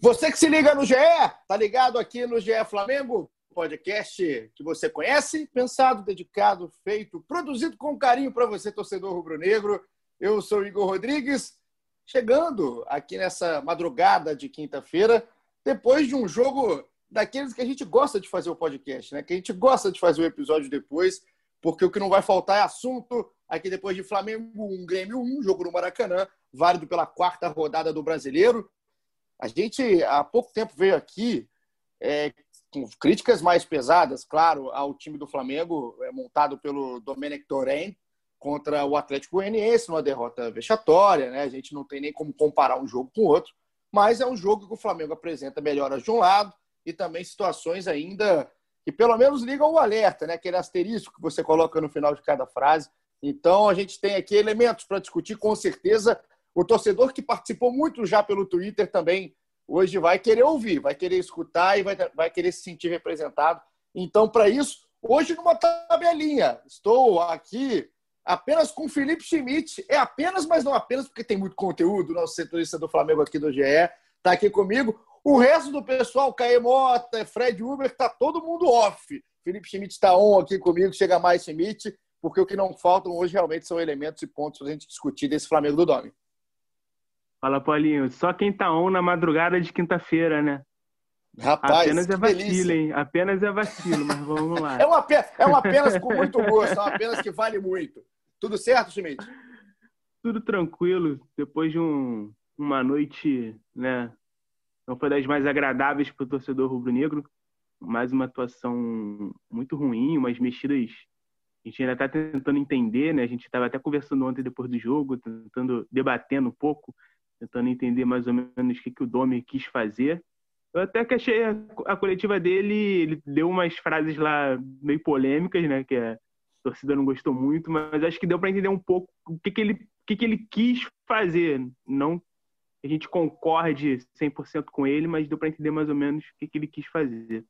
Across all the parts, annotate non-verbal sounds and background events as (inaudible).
Você que se liga no GE, tá ligado aqui no GE Flamengo, podcast que você conhece, pensado, dedicado, feito, produzido com carinho para você, torcedor rubro-negro. Eu sou Igor Rodrigues, chegando aqui nessa madrugada de quinta-feira, depois de um jogo daqueles que a gente gosta de fazer o podcast, né? Que a gente gosta de fazer o episódio depois, porque o que não vai faltar é assunto aqui depois de Flamengo 1, Grêmio 1, jogo no Maracanã, válido pela quarta rodada do Brasileiro. A gente, há pouco tempo, veio aqui é, com críticas mais pesadas, claro, ao time do Flamengo, é, montado pelo Domenech Torren, contra o Atlético Goianiense, numa derrota vexatória. Né? A gente não tem nem como comparar um jogo com o outro, mas é um jogo que o Flamengo apresenta melhoras de um lado e também situações ainda que pelo menos ligam o alerta, né? aquele asterisco que você coloca no final de cada frase. Então, a gente tem aqui elementos para discutir, com certeza, o torcedor que participou muito já pelo Twitter também hoje vai querer ouvir, vai querer escutar e vai, vai querer se sentir representado. Então, para isso, hoje numa tabelinha. Estou aqui apenas com Felipe Schmidt. É apenas, mas não apenas, porque tem muito conteúdo. Nosso setorista do Flamengo aqui do GE está aqui comigo. O resto do pessoal, Caê Mota, Fred Uber, está todo mundo off. Felipe Schmidt está on aqui comigo, chega mais Schmidt, porque o que não faltam hoje realmente são elementos e pontos para a gente discutir desse Flamengo do Domi. Fala, Paulinho. Só quem tá on na madrugada de quinta-feira, né? Rapaz, apenas é vacilo, hein? Apenas é vacilo, mas vamos lá. (laughs) é, uma, é uma apenas com muito gosto, é uma apenas que vale muito. Tudo certo, Schmidt? Tudo tranquilo. Depois de um, uma noite, né? Não foi das mais agradáveis para o torcedor rubro-negro. Mais uma atuação muito ruim, umas mexidas. A gente ainda está tentando entender, né? A gente estava até conversando ontem depois do jogo, tentando, debatendo um pouco tentando entender mais ou menos o que, que o Domi quis fazer. Eu até que achei a, a, coletiva dele, ele deu umas frases lá meio polêmicas, né? Que a torcida não gostou muito, mas acho que deu para entender um pouco o que, que, ele, o que, que ele quis fazer. Não a gente concorde 100% com ele, mas deu para entender mais ou menos o que, que ele quis fazer.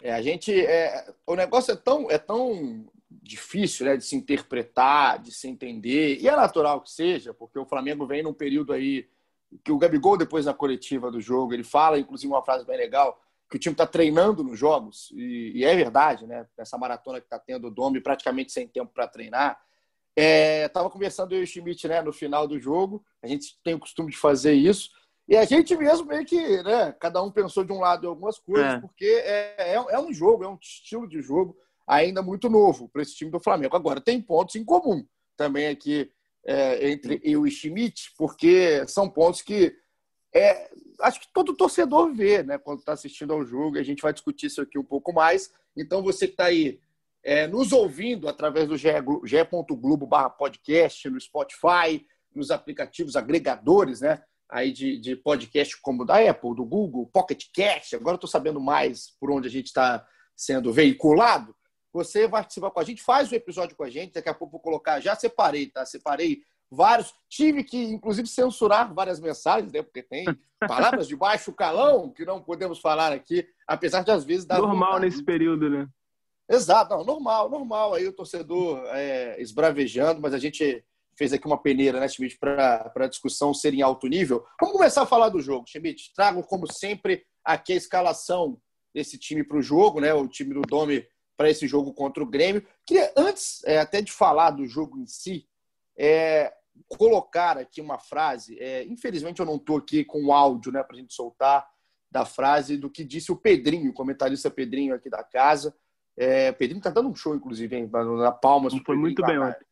É, a gente, é, o negócio é tão, é tão difícil né, de se interpretar, de se entender, e é natural que seja, porque o Flamengo vem num período aí que o Gabigol, depois na coletiva do jogo, ele fala, inclusive, uma frase bem legal, que o time está treinando nos jogos, e, e, é verdade, né? Essa maratona que está tendo o Domi praticamente sem tempo para treinar. Estava é, conversando eu e o Schmidt né, no final do jogo, a gente tem o costume de fazer isso, e a gente mesmo meio que, né, cada um pensou de um lado em algumas coisas, é. porque é, é, é um jogo, é um estilo de jogo ainda muito novo para esse time do Flamengo. Agora, tem pontos em comum também aqui é, entre eu e Schmidt, porque são pontos que é, acho que todo torcedor vê né, quando está assistindo ao jogo, a gente vai discutir isso aqui um pouco mais. Então, você que está aí é, nos ouvindo através do ge.globo podcast, no Spotify, nos aplicativos agregadores, né? Aí de, de podcast como da Apple, do Google, Pocket Cast, agora estou sabendo mais por onde a gente está sendo veiculado. Você vai participar com a gente, faz o episódio com a gente. Daqui a pouco vou colocar, já separei, tá? Separei vários. Tive que, inclusive, censurar várias mensagens, né? Porque tem (laughs) palavras de baixo calão que não podemos falar aqui, apesar de às vezes dar. Normal vontade. nesse período, né? Exato, não, normal, normal. Aí o torcedor é, esbravejando, mas a gente fez aqui uma peneira, né, Schmidt, para a discussão ser em alto nível. Vamos começar a falar do jogo, Schmidt. Trago, como sempre, aqui a escalação desse time para o jogo, né? O time do Domi para esse jogo contra o Grêmio. Queria, antes é, até de falar do jogo em si, é, colocar aqui uma frase. É, infelizmente, eu não estou aqui com o áudio né, para a gente soltar da frase do que disse o Pedrinho, o comentarista Pedrinho aqui da casa. É, o Pedrinho está dando um show, inclusive, hein, na Palmas. Foi muito bem ontem.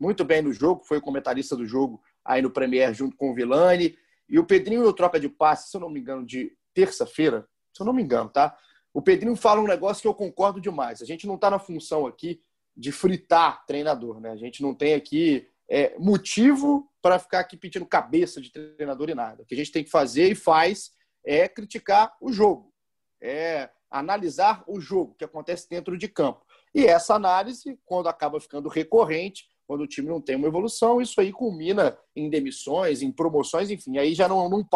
Muito bem no jogo, foi o comentarista do jogo aí no Premier junto com o Vilani. E o Pedrinho, no troca de passe, se eu não me engano, de terça-feira, se eu não me engano, tá? O Pedrinho fala um negócio que eu concordo demais. A gente não está na função aqui de fritar treinador, né? A gente não tem aqui é, motivo para ficar aqui pedindo cabeça de treinador e nada. O que a gente tem que fazer e faz é criticar o jogo. É analisar o jogo que acontece dentro de campo. E essa análise, quando acaba ficando recorrente, quando o time não tem uma evolução, isso aí culmina em demissões, em promoções, enfim, aí já não, não,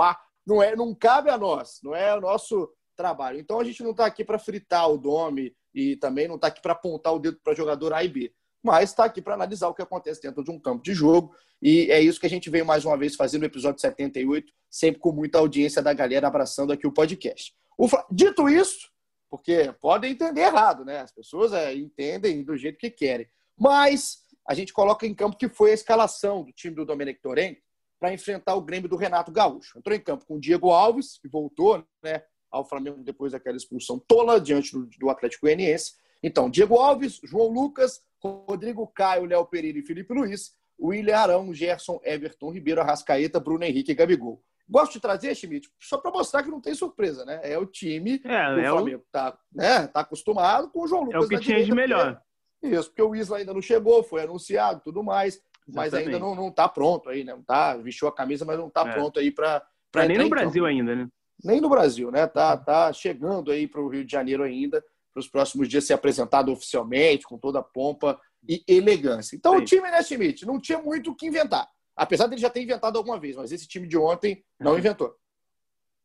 não, é, não cabe a nós, não é o nosso trabalho. Então a gente não está aqui para fritar o Dome e também não está aqui para apontar o dedo para jogador A e B, mas está aqui para analisar o que acontece dentro de um campo de jogo. E é isso que a gente veio mais uma vez fazer no episódio 78, sempre com muita audiência da galera abraçando aqui o podcast. O, dito isso, porque podem entender errado, né? As pessoas é, entendem do jeito que querem. Mas a gente coloca em campo que foi a escalação do time do Domenech Torrent para enfrentar o Grêmio do Renato Gaúcho. Entrou em campo com o Diego Alves, que voltou né, ao Flamengo depois daquela expulsão tola diante do, do Atlético Goianiense. Então, Diego Alves, João Lucas, Rodrigo Caio, Léo Pereira e Felipe Luiz, William Arão, Gerson, Everton Ribeiro, Arrascaeta, Bruno Henrique e Gabigol. Gosto de trazer, Schmidt, só para mostrar que não tem surpresa, né? É o time é, do é Flamengo o... tá, né, tá acostumado com o João Lucas. É o que tinha de melhor. Isso, porque o Isla ainda não chegou, foi anunciado tudo mais, mas Exatamente. ainda não, não tá pronto aí, né? Não tá, vestiu a camisa, mas não tá é. pronto aí para. Tá nem no Brasil campo. ainda, né? Nem no Brasil, né? Tá, tá chegando aí para o Rio de Janeiro ainda, para os próximos dias ser apresentado oficialmente, com toda a pompa e elegância. Então Sim. o time, né, Schmidt, não tinha muito o que inventar. Apesar dele já ter inventado alguma vez, mas esse time de ontem não é. inventou.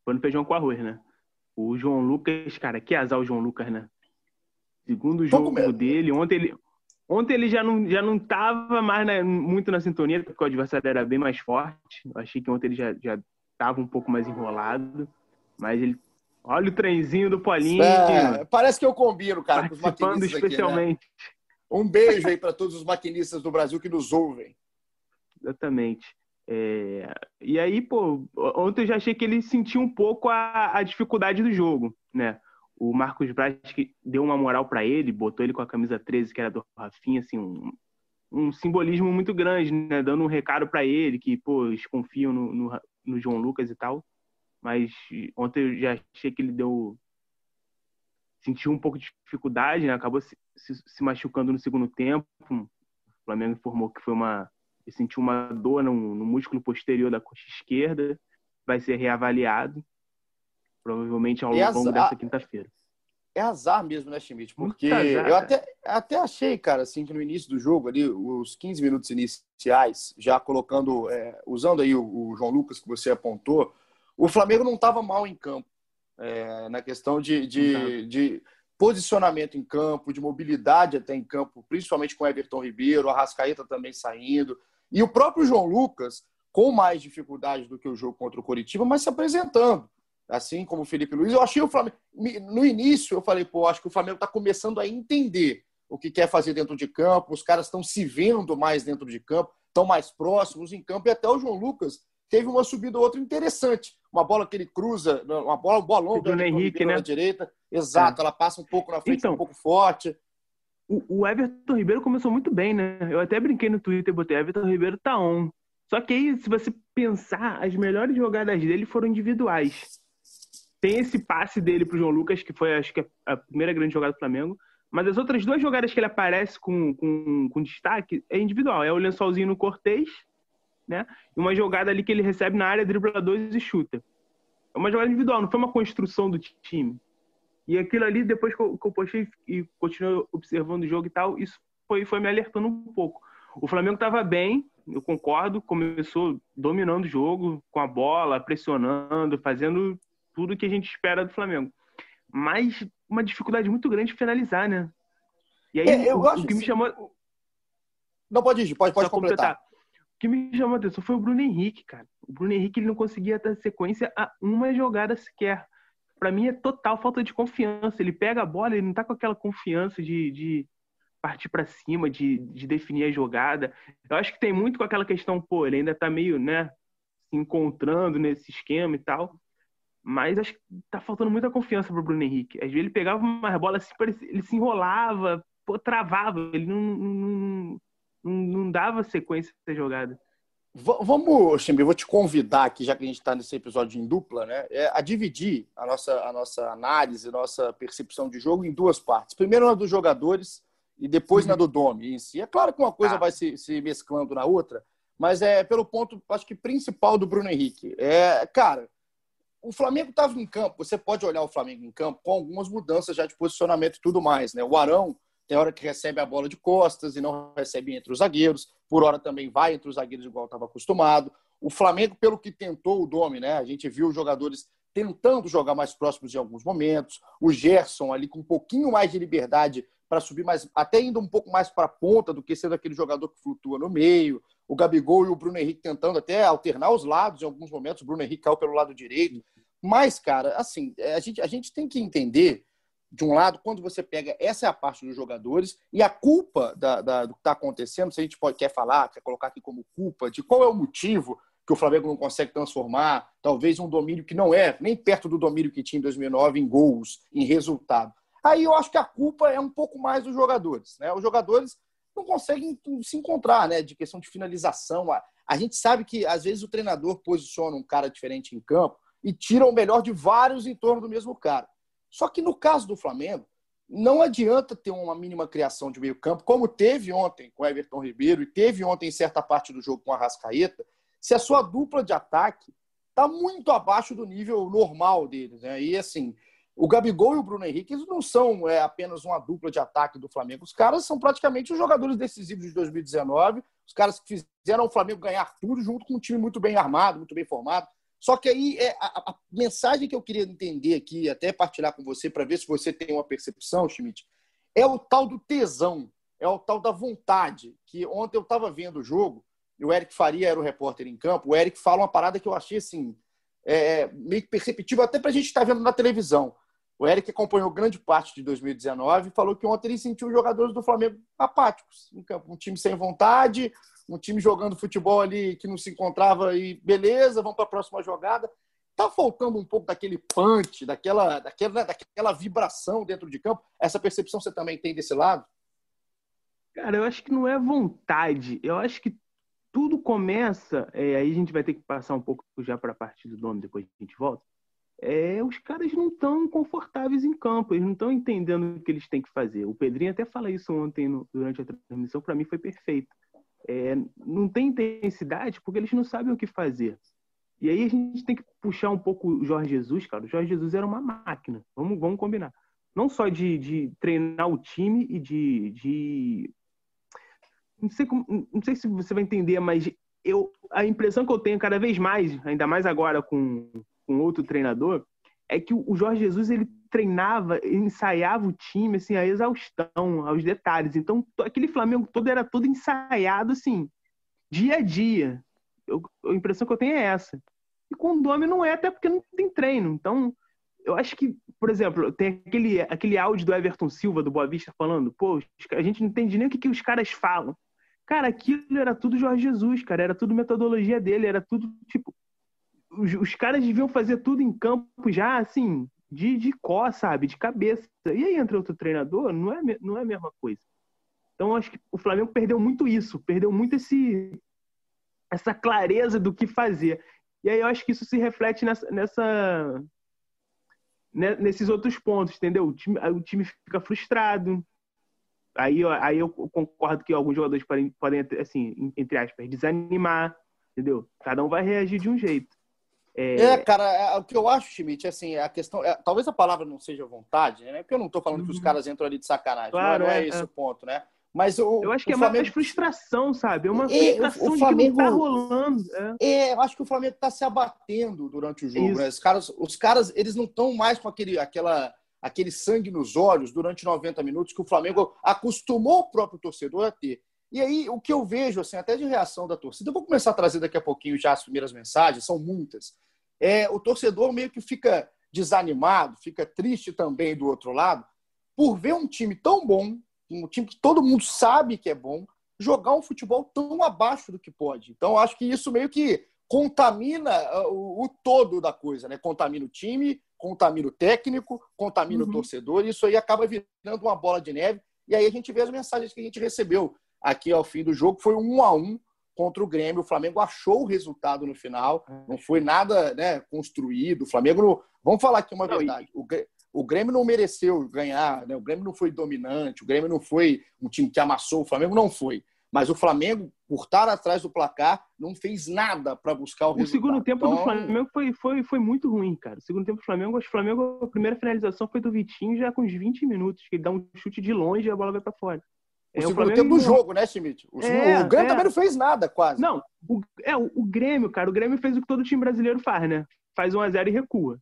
Foi no feijão com arroz, né? O João Lucas, cara, que azar o João Lucas, né? Segundo jogo dele, ontem ele, ontem ele já não, já não tava mais na, muito na sintonia, porque o adversário era bem mais forte. Eu achei que ontem ele já, já tava um pouco mais enrolado. Mas ele. Olha o trenzinho do Paulinho. É, parece que eu combino, cara, com os maquinistas especialmente. Aqui, né? Um beijo aí para todos os maquinistas do Brasil que nos ouvem. Exatamente. É... E aí, pô, ontem eu já achei que ele sentiu um pouco a, a dificuldade do jogo, né? O Marcos Braz que deu uma moral para ele, botou ele com a camisa 13, que era do Rafinha, assim, um, um simbolismo muito grande, né? Dando um recado para ele, que, pô, eles confiam no, no, no, João Lucas e tal. Mas ontem eu já achei que ele deu. sentiu um pouco de dificuldade, né? Acabou se, se, se machucando no segundo tempo. O Flamengo informou que foi uma e sentiu uma dor no, no músculo posterior da coxa esquerda, vai ser reavaliado, provavelmente ao longo azar, dessa quinta-feira. É azar mesmo, né, Schmidt? Porque azar, eu até, até achei, cara, assim, que no início do jogo, ali, os 15 minutos iniciais, já colocando, é, usando aí o, o, João Lucas que você apontou, o Flamengo não estava mal em campo. É, na questão de, de, de posicionamento em campo, de mobilidade até em campo, principalmente com Everton Ribeiro, a Rascaeta também saindo. E o próprio João Lucas, com mais dificuldade do que o jogo contra o Coritiba, mas se apresentando. Assim como o Felipe Luiz, eu achei o Flamengo. No início, eu falei, pô, acho que o Flamengo está começando a entender o que quer fazer dentro de campo, os caras estão se vendo mais dentro de campo, estão mais próximos em campo, e até o João Lucas teve uma subida ou outra interessante. Uma bola que ele cruza, uma bola, uma bola longa do Henrique, né? na direita. Exato, é. ela passa um pouco na frente, então, um pouco forte o, Everton Ribeiro começou muito bem, né? Eu até brinquei no Twitter, botei Everton Ribeiro tá on. Só que aí, se você pensar, as melhores jogadas dele foram individuais. Tem esse passe dele pro João Lucas, que foi, acho que, a primeira grande jogada do Flamengo. Mas as outras duas jogadas que ele aparece com, com, com destaque é individual. É o lençolzinho no Cortez, né? E uma jogada ali que ele recebe na área, dribla dois e chuta. É uma jogada individual, não foi uma construção do time. E aquilo ali, depois que eu, que eu postei e continuei observando o jogo e tal, isso foi, foi me alertando um pouco. O Flamengo estava bem, eu concordo, começou dominando o jogo, com a bola, pressionando, fazendo tudo que a gente espera do Flamengo. Mas uma dificuldade muito grande de finalizar, né? E aí, é, eu o, o que me chamou. Não, pode ir, pode, pode completar. completar. Que me chamou a atenção foi o Bruno Henrique, cara. O Bruno Henrique ele não conseguia dar sequência a uma jogada sequer para mim é total falta de confiança. Ele pega a bola, ele não tá com aquela confiança de, de partir para cima, de, de definir a jogada. Eu acho que tem muito com aquela questão, pô, ele ainda tá meio, né, se encontrando nesse esquema e tal. Mas acho que tá faltando muita confiança pro Bruno Henrique. Às vezes ele pegava uma bola assim, ele se enrolava, pô, travava, ele não, não, não, dava sequência essa jogada. Vamos, Chimbi, vou te convidar aqui, já que a gente está nesse episódio em dupla, né, é a dividir a nossa, a nossa análise, a nossa percepção de jogo em duas partes. Primeiro na dos jogadores e depois uhum. na do Domi em si. É claro que uma coisa ah. vai se, se mesclando na outra, mas é pelo ponto, acho que principal do Bruno Henrique. É, cara, o Flamengo estava em campo. Você pode olhar o Flamengo em campo com algumas mudanças já de posicionamento e tudo mais. Né? O Arão tem hora que recebe a bola de costas e não recebe entre os zagueiros. Por hora também vai entre os zagueiros igual estava acostumado. O Flamengo, pelo que tentou o Domi, né? A gente viu os jogadores tentando jogar mais próximos em alguns momentos. O Gerson ali com um pouquinho mais de liberdade para subir mais, até indo um pouco mais para a ponta do que sendo aquele jogador que flutua no meio. O Gabigol e o Bruno Henrique tentando até alternar os lados em alguns momentos. O Bruno Henrique caiu pelo lado direito. Mas, cara, assim, é, a gente, a gente tem que entender, de um lado, quando você pega, essa é a parte dos jogadores, e a culpa da, da do que está acontecendo, se a gente pode, quer falar, quer colocar aqui como culpa, de qual é o motivo que o Flamengo não consegue transformar, talvez um domínio que não é nem perto do domínio que tinha em 2009 em gols, em resultado. Aí eu acho que a culpa é um pouco mais dos jogadores. Né? Os jogadores não conseguem se encontrar, né? De questão de finalização. A, a gente sabe que às vezes o treinador posiciona um cara diferente em campo e tira o melhor de vários em torno do mesmo cara. Só que no caso do Flamengo, não adianta ter uma mínima criação de meio campo, como teve ontem com Everton Ribeiro e teve ontem em certa parte do jogo com a Rascaeta, se a sua dupla de ataque está muito abaixo do nível normal deles. Né? E assim, o Gabigol e o Bruno Henrique não são é, apenas uma dupla de ataque do Flamengo. Os caras são praticamente os jogadores decisivos de 2019, os caras que fizeram o Flamengo ganhar tudo junto com um time muito bem armado, muito bem formado. Só que aí é a, a mensagem que eu queria entender aqui, até partilhar com você, para ver se você tem uma percepção, Schmidt, é o tal do tesão, é o tal da vontade. Que ontem eu estava vendo o jogo, e o Eric Faria era o repórter em campo. O Eric fala uma parada que eu achei assim, é, meio que perceptível, até para a gente estar tá vendo na televisão. O Eric acompanhou grande parte de 2019 e falou que ontem ele sentiu os jogadores do Flamengo apáticos. Um time sem vontade, um time jogando futebol ali que não se encontrava e beleza, vamos para a próxima jogada. Tá faltando um pouco daquele punch, daquela, daquela, daquela vibração dentro de campo. Essa percepção você também tem desse lado? Cara, eu acho que não é vontade. Eu acho que tudo começa. É, aí a gente vai ter que passar um pouco já para a parte do nome, depois a gente volta é, os caras não estão confortáveis em campo, eles não estão entendendo o que eles têm que fazer. O Pedrinho até fala isso ontem no, durante a transmissão, para mim foi perfeito. É, não tem intensidade porque eles não sabem o que fazer. E aí a gente tem que puxar um pouco o Jorge Jesus, cara. O Jorge Jesus era uma máquina, vamos, vamos combinar. Não só de, de treinar o time e de, de... Não, sei como, não sei se você vai entender, mas eu, a impressão que eu tenho cada vez mais, ainda mais agora com, com outro treinador, é que o Jorge Jesus ele treinava, ensaiava o time assim a exaustão, aos detalhes. Então aquele Flamengo todo era todo ensaiado assim, dia a dia. Eu, a impressão que eu tenho é essa. E com o Domi não é, até porque não tem treino. Então eu acho que, por exemplo, tem aquele, aquele áudio do Everton Silva, do Boa Vista, falando, pô, a gente não entende nem o que, que os caras falam. Cara, aquilo era tudo Jorge Jesus, cara, era tudo metodologia dele, era tudo, tipo, os, os, caras deviam fazer tudo em campo já, assim, de, de có, sabe? De cabeça. E aí entra outro treinador, não é, não é a mesma coisa. Então, acho que o Flamengo perdeu muito isso, perdeu muito esse, essa clareza do que fazer. E aí eu acho que isso se reflete nessa, nessa né, nesses outros pontos, entendeu? O time, o time fica frustrado. Aí, aí eu concordo que alguns jogadores podem, podem, assim, entre aspas, desanimar, entendeu? Cada um vai reagir de um jeito. É... é, cara, é, o que eu acho, Schmidt, assim, a questão. É, talvez a palavra não seja vontade, né? Porque eu não estou falando uhum. que os uhum. caras entram ali de sacanagem. Claro, não, é, é, esse o ponto, né? Mas o, eu acho que é Flamengo... mais frustração, sabe? É uma frustração o, o Flamengo... de que não tá rolando. É. é, eu acho que o Flamengo está se abatendo durante o jogo. Né? Os, caras, os caras, eles não estão mais com aquele, aquela, aquele sangue nos olhos durante 90 minutos que o Flamengo acostumou o próprio torcedor a ter. E aí, o que eu vejo, assim, até de reação da torcida, eu vou começar a trazer daqui a pouquinho já as primeiras mensagens, são muitas. É, o torcedor meio que fica desanimado, fica triste também do outro lado, por ver um time tão bom, um time que todo mundo sabe que é bom, jogar um futebol tão abaixo do que pode. Então, acho que isso meio que contamina uh, o, o todo da coisa, né? Contamina o time, contamina o técnico, contamina uhum. o torcedor, e isso aí acaba virando uma bola de neve. E aí a gente vê as mensagens que a gente recebeu aqui ao fim do jogo foi um a um contra o Grêmio. O Flamengo achou o resultado no final, não foi nada né, construído. O Flamengo, não... vamos falar aqui uma não, verdade: e... o Grêmio não mereceu ganhar, né? o Grêmio não foi dominante, o Grêmio não foi um time que amassou, o Flamengo não foi. Mas o Flamengo, por estar atrás do placar, não fez nada para buscar o, o resultado. O segundo tempo então... do Flamengo foi, foi, foi muito ruim, cara. O segundo tempo do Flamengo, acho que o Flamengo, a primeira finalização foi do Vitinho já com uns 20 minutos, que ele dá um chute de longe e a bola vai para fora. O é, segundo o tempo do jogo, né, Schmidt? O, é, o Grêmio é. também não fez nada, quase. Não, o, é, o, o, Grêmio, cara, o Grêmio fez o que todo time brasileiro faz, né? Faz 1x0 e recua.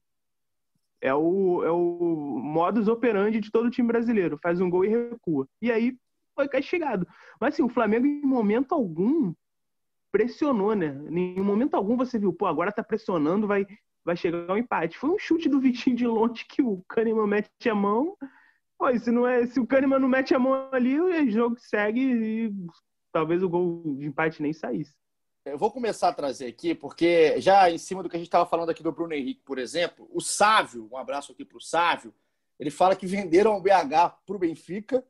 É o, é o modus operandi de todo time brasileiro. Faz um gol e recua. E aí foi castigado. Mas assim, o Flamengo em momento algum pressionou, né? Em momento algum você viu, pô, agora tá pressionando, vai, vai chegar um empate. Foi um chute do Vitinho de longe que o Kahneman mete a mão. Pô, se, não é, se o Kahneman não mete a mão ali, o jogo segue e talvez o gol de empate nem saísse. Eu vou começar a trazer aqui, porque já em cima do que a gente estava falando aqui do Bruno Henrique, por exemplo, o Sávio, um abraço aqui para o Sávio, ele fala que venderam o BH para o Benfica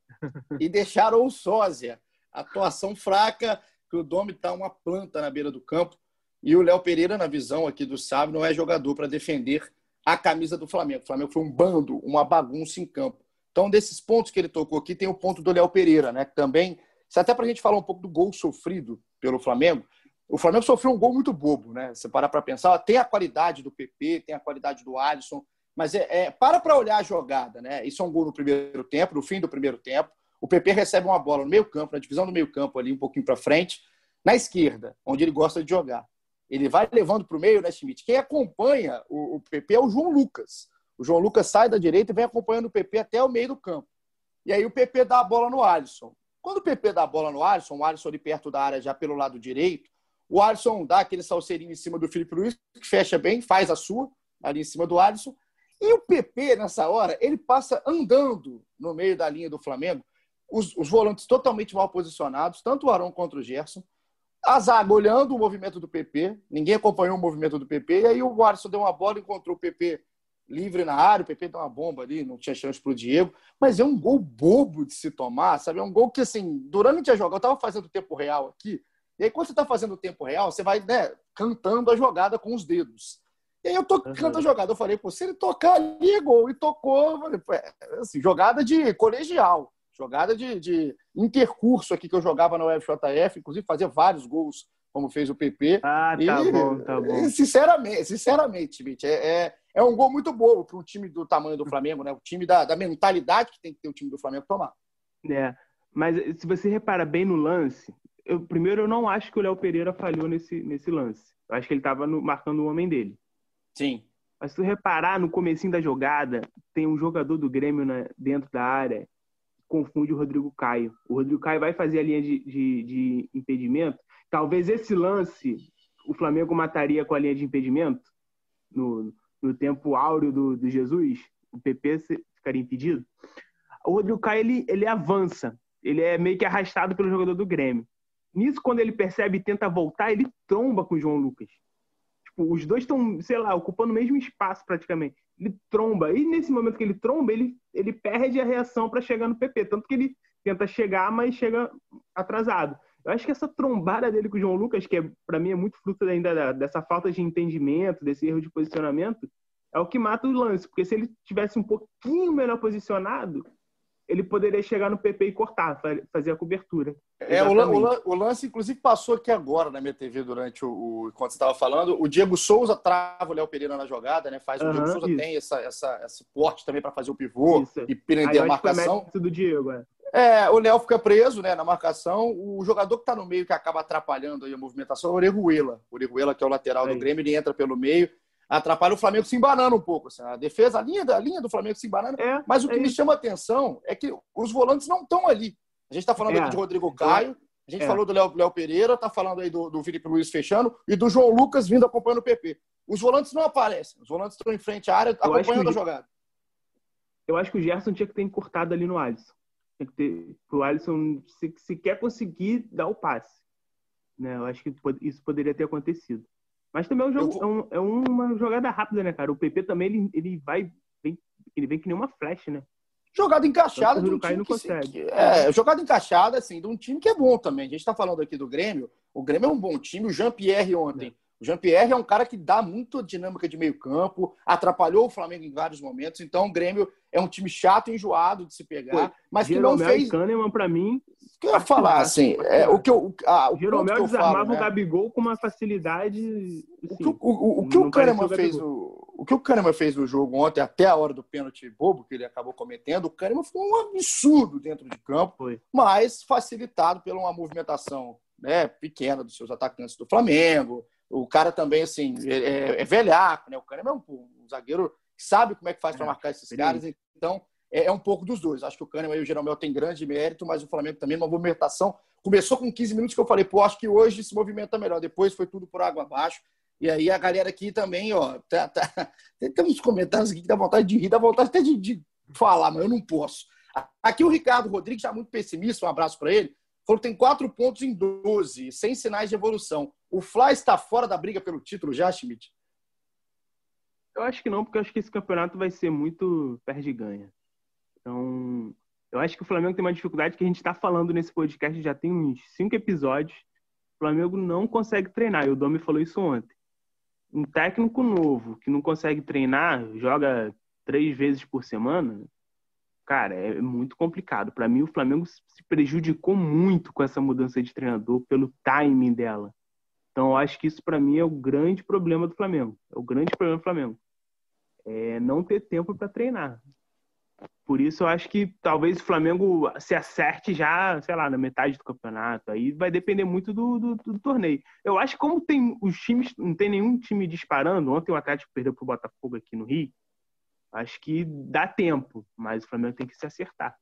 e deixaram o sósia. Atuação fraca, que o Domi está uma planta na beira do campo. E o Léo Pereira, na visão aqui do Sábio, não é jogador para defender a camisa do Flamengo. O Flamengo foi um bando, uma bagunça em campo. Então, desses pontos que ele tocou aqui, tem o ponto do Léo Pereira, né? Que também, até para a gente falar um pouco do gol sofrido pelo Flamengo, o Flamengo sofreu um gol muito bobo, né? Você parar para pensar, tem a qualidade do PP, tem a qualidade do Alisson, mas é, é para para olhar a jogada, né? Isso é um gol no primeiro tempo, no fim do primeiro tempo. O PP recebe uma bola no meio campo, na divisão do meio campo ali, um pouquinho para frente, na esquerda, onde ele gosta de jogar. Ele vai levando para o meio, né, Schmidt? Quem acompanha o, o PP é o João Lucas. O João Lucas sai da direita e vem acompanhando o PP até o meio do campo. E aí o PP dá a bola no Alisson. Quando o PP dá a bola no Alisson, o Alisson ali perto da área, já pelo lado direito, o Alisson dá aquele salseirinho em cima do Felipe Luiz, que fecha bem, faz a sua, ali em cima do Alisson. E o PP, nessa hora, ele passa andando no meio da linha do Flamengo, os, os volantes totalmente mal posicionados, tanto o Arão quanto o Gerson. A zaga olhando o movimento do PP, ninguém acompanhou o movimento do PP, e aí o Alisson deu uma bola, encontrou o PP livre na área, o PP deu uma bomba ali, não tinha chance para o Diego, mas é um gol bobo de se tomar, sabe? É um gol que, assim, durante a jogada, eu estava fazendo tempo real aqui, e aí quando você está fazendo tempo real, você vai né, cantando a jogada com os dedos. E aí eu tô uhum. a jogada. Eu falei, pô, se ele tocar ali é gol. E tocou, falei, é, assim, jogada de colegial, jogada de, de intercurso aqui que eu jogava na UFJF, inclusive fazia vários gols, como fez o PP. Ah, tá e, bom, tá bom. E, sinceramente, sinceramente, é, é, é, um gol muito bom para um time do tamanho do Flamengo, né? O time da, da mentalidade que tem que ter o time do Flamengo tomar. É, mas se você repara bem no lance, eu, primeiro eu não acho que o Léo Pereira falhou nesse, nesse lance. Eu acho que ele estava marcando o homem dele. Sim. Mas se tu reparar no comecinho da jogada, tem um jogador do Grêmio na, dentro da área que confunde o Rodrigo Caio. O Rodrigo Caio vai fazer a linha de, de, de impedimento. Talvez esse lance o Flamengo mataria com a linha de impedimento no, no tempo áureo do, do Jesus. O PP ficaria impedido. O Rodrigo Caio ele, ele avança. Ele é meio que arrastado pelo jogador do Grêmio. Nisso, quando ele percebe e tenta voltar, ele tromba com o João Lucas. Tipo, os dois estão, sei lá, ocupando o mesmo espaço praticamente. Ele tromba. E nesse momento que ele tromba, ele, ele perde a reação para chegar no PP. Tanto que ele tenta chegar, mas chega atrasado. Eu acho que essa trombada dele com o João Lucas, que é, para mim é muito fruto ainda dessa falta de entendimento, desse erro de posicionamento, é o que mata o lance. Porque se ele tivesse um pouquinho melhor posicionado, ele poderia chegar no PP e cortar, fazer a cobertura. É, o, o, o, lance, inclusive, passou aqui agora na minha TV durante o. o quando você estava falando. O Diego Souza trava o Léo Pereira na jogada, né? Faz, uhum, o Diego Souza isso. tem essa, essa, esse porte também para fazer o pivô isso. e prender a marcação. do Diego, é. É, o Léo fica preso né, na marcação. O jogador que está no meio, que acaba atrapalhando a movimentação, é o Orejuela. O Orejuela, que é o lateral é do Grêmio, ele entra pelo meio atrapalha o Flamengo se embanando um pouco. Assim, a defesa, a linha, a linha do Flamengo se embanando. É, mas o que é me chama a atenção é que os volantes não estão ali. A gente está falando é. aqui de Rodrigo Caio, a gente é. falou do Léo Pereira, está falando aí do, do Felipe Luiz fechando e do João Lucas vindo acompanhando o PP. Os volantes não aparecem. Os volantes estão em frente à área, acompanhando a jogada. Eu acho que o Gerson tinha que ter encurtado ali no Alisson. Tinha que ter, o Alisson, se, se quer conseguir dar o passe. Né? Eu acho que isso poderia ter acontecido. Mas também é, um jogo, vou... é, um, é, uma jogada rápida, né, cara? O PP também ele, ele vai. Vem, ele vem que nem uma flash, né? Jogada encaixada de um time que, que, é, jogada encaixada assim, de um time que é bom também. A gente está falando aqui do Grêmio. O Grêmio é um bom time. O Jean-Pierre ontem, é. O Jean-Pierre é um cara que dá muita dinâmica de meio campo, atrapalhou o Flamengo em vários momentos, então o Grêmio é um time chato e enjoado de se pegar, mas que não fez... Kahneman, para mim... O que eu ia falar, assim, é, o que eu... Ah, o Jeromel desarmava falo, né? o Gabigol com uma facilidade... Assim, o que o, o, o, que o Kahneman fez o, o que o Kahneman fez no jogo ontem, até a hora do pênalti bobo que ele acabou cometendo, o Kahneman foi um absurdo dentro de campo, foi. mas facilitado por uma movimentação né, pequena dos seus atacantes do Flamengo, o cara também, assim, é, é, é velhaco, né? O Kahneman é um, um, zagueiro que sabe como é que faz para é, marcar esses caras, então é, é, um pouco dos dois. Acho que o Kahneman e o Jeromel têm grande mérito, mas o Flamengo também, uma movimentação. Começou com 15 minutos que eu falei, pô, acho que hoje se movimenta melhor. Depois foi tudo por água abaixo. E aí a galera aqui também, ó, tá, tá, (laughs) tem uns comentários aqui que dá vontade de rir, dá vontade até de, de falar, mas eu não posso. Aqui o Ricardo Rodrigues, já muito pessimista, um abraço para ele, falou que tem quatro pontos em 12, sem sinais de evolução. O Fly está fora da briga pelo título já, Schmidt? Eu acho que não, porque eu acho que esse campeonato vai ser muito perde-ganha. Então, eu acho que o Flamengo tem uma dificuldade que a gente está falando nesse podcast já tem uns cinco episódios. O Flamengo não consegue treinar, e o Domi falou isso ontem. Um técnico novo que não consegue treinar, joga três vezes por semana, cara, é muito complicado. Para mim, o Flamengo se prejudicou muito com essa mudança de treinador pelo timing dela. Então, eu acho que isso, para mim, é o grande problema do Flamengo. É o grande problema do Flamengo. É não ter tempo para treinar. Por isso, eu acho que talvez o Flamengo se acerte já, sei lá, na metade do campeonato. Aí vai depender muito do, do, do torneio. Eu acho que, como tem os times, não tem nenhum time disparando. Ontem o Atlético perdeu para o Botafogo aqui no Rio. Acho que dá tempo, mas o Flamengo tem que se acertar.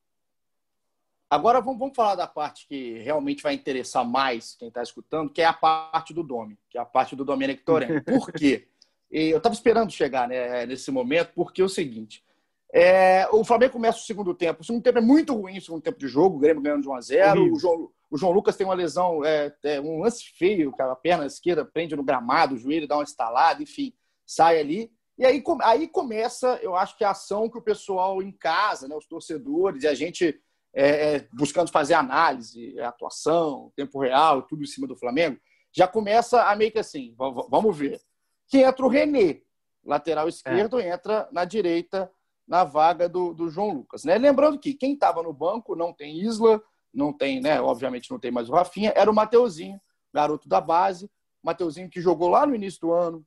Agora vamos, falar da parte que realmente vai interessar mais quem está escutando, que é a parte do Domi, que é a parte do Domenic Torrent. (laughs) Por quê? eu estava esperando chegar né, nesse momento, porque é o seguinte: é, o Flamengo começa o segundo tempo. O segundo tempo é muito ruim, o segundo tempo de jogo, o Grêmio ganhando de 1 a 0 o João, o João, Lucas tem uma lesão, é, é, um lance feio, que a perna esquerda prende no gramado, o joelho dá uma estalada, enfim, sai ali. E aí, aí começa, eu acho que a ação que o pessoal em casa, né, os torcedores, e a gente é, é, buscando fazer análise, atuação, tempo real, tudo em cima do Flamengo, já começa a meio que assim, vamos ver. Que entra o René, lateral esquerdo, é. entra na direita na vaga do, do João Lucas. Né? Lembrando que quem estava no banco não tem Isla, não tem, né? Obviamente não tem mais o Rafinha, era o Mateuzinho, garoto da base. Mateuzinho que jogou lá no início do ano,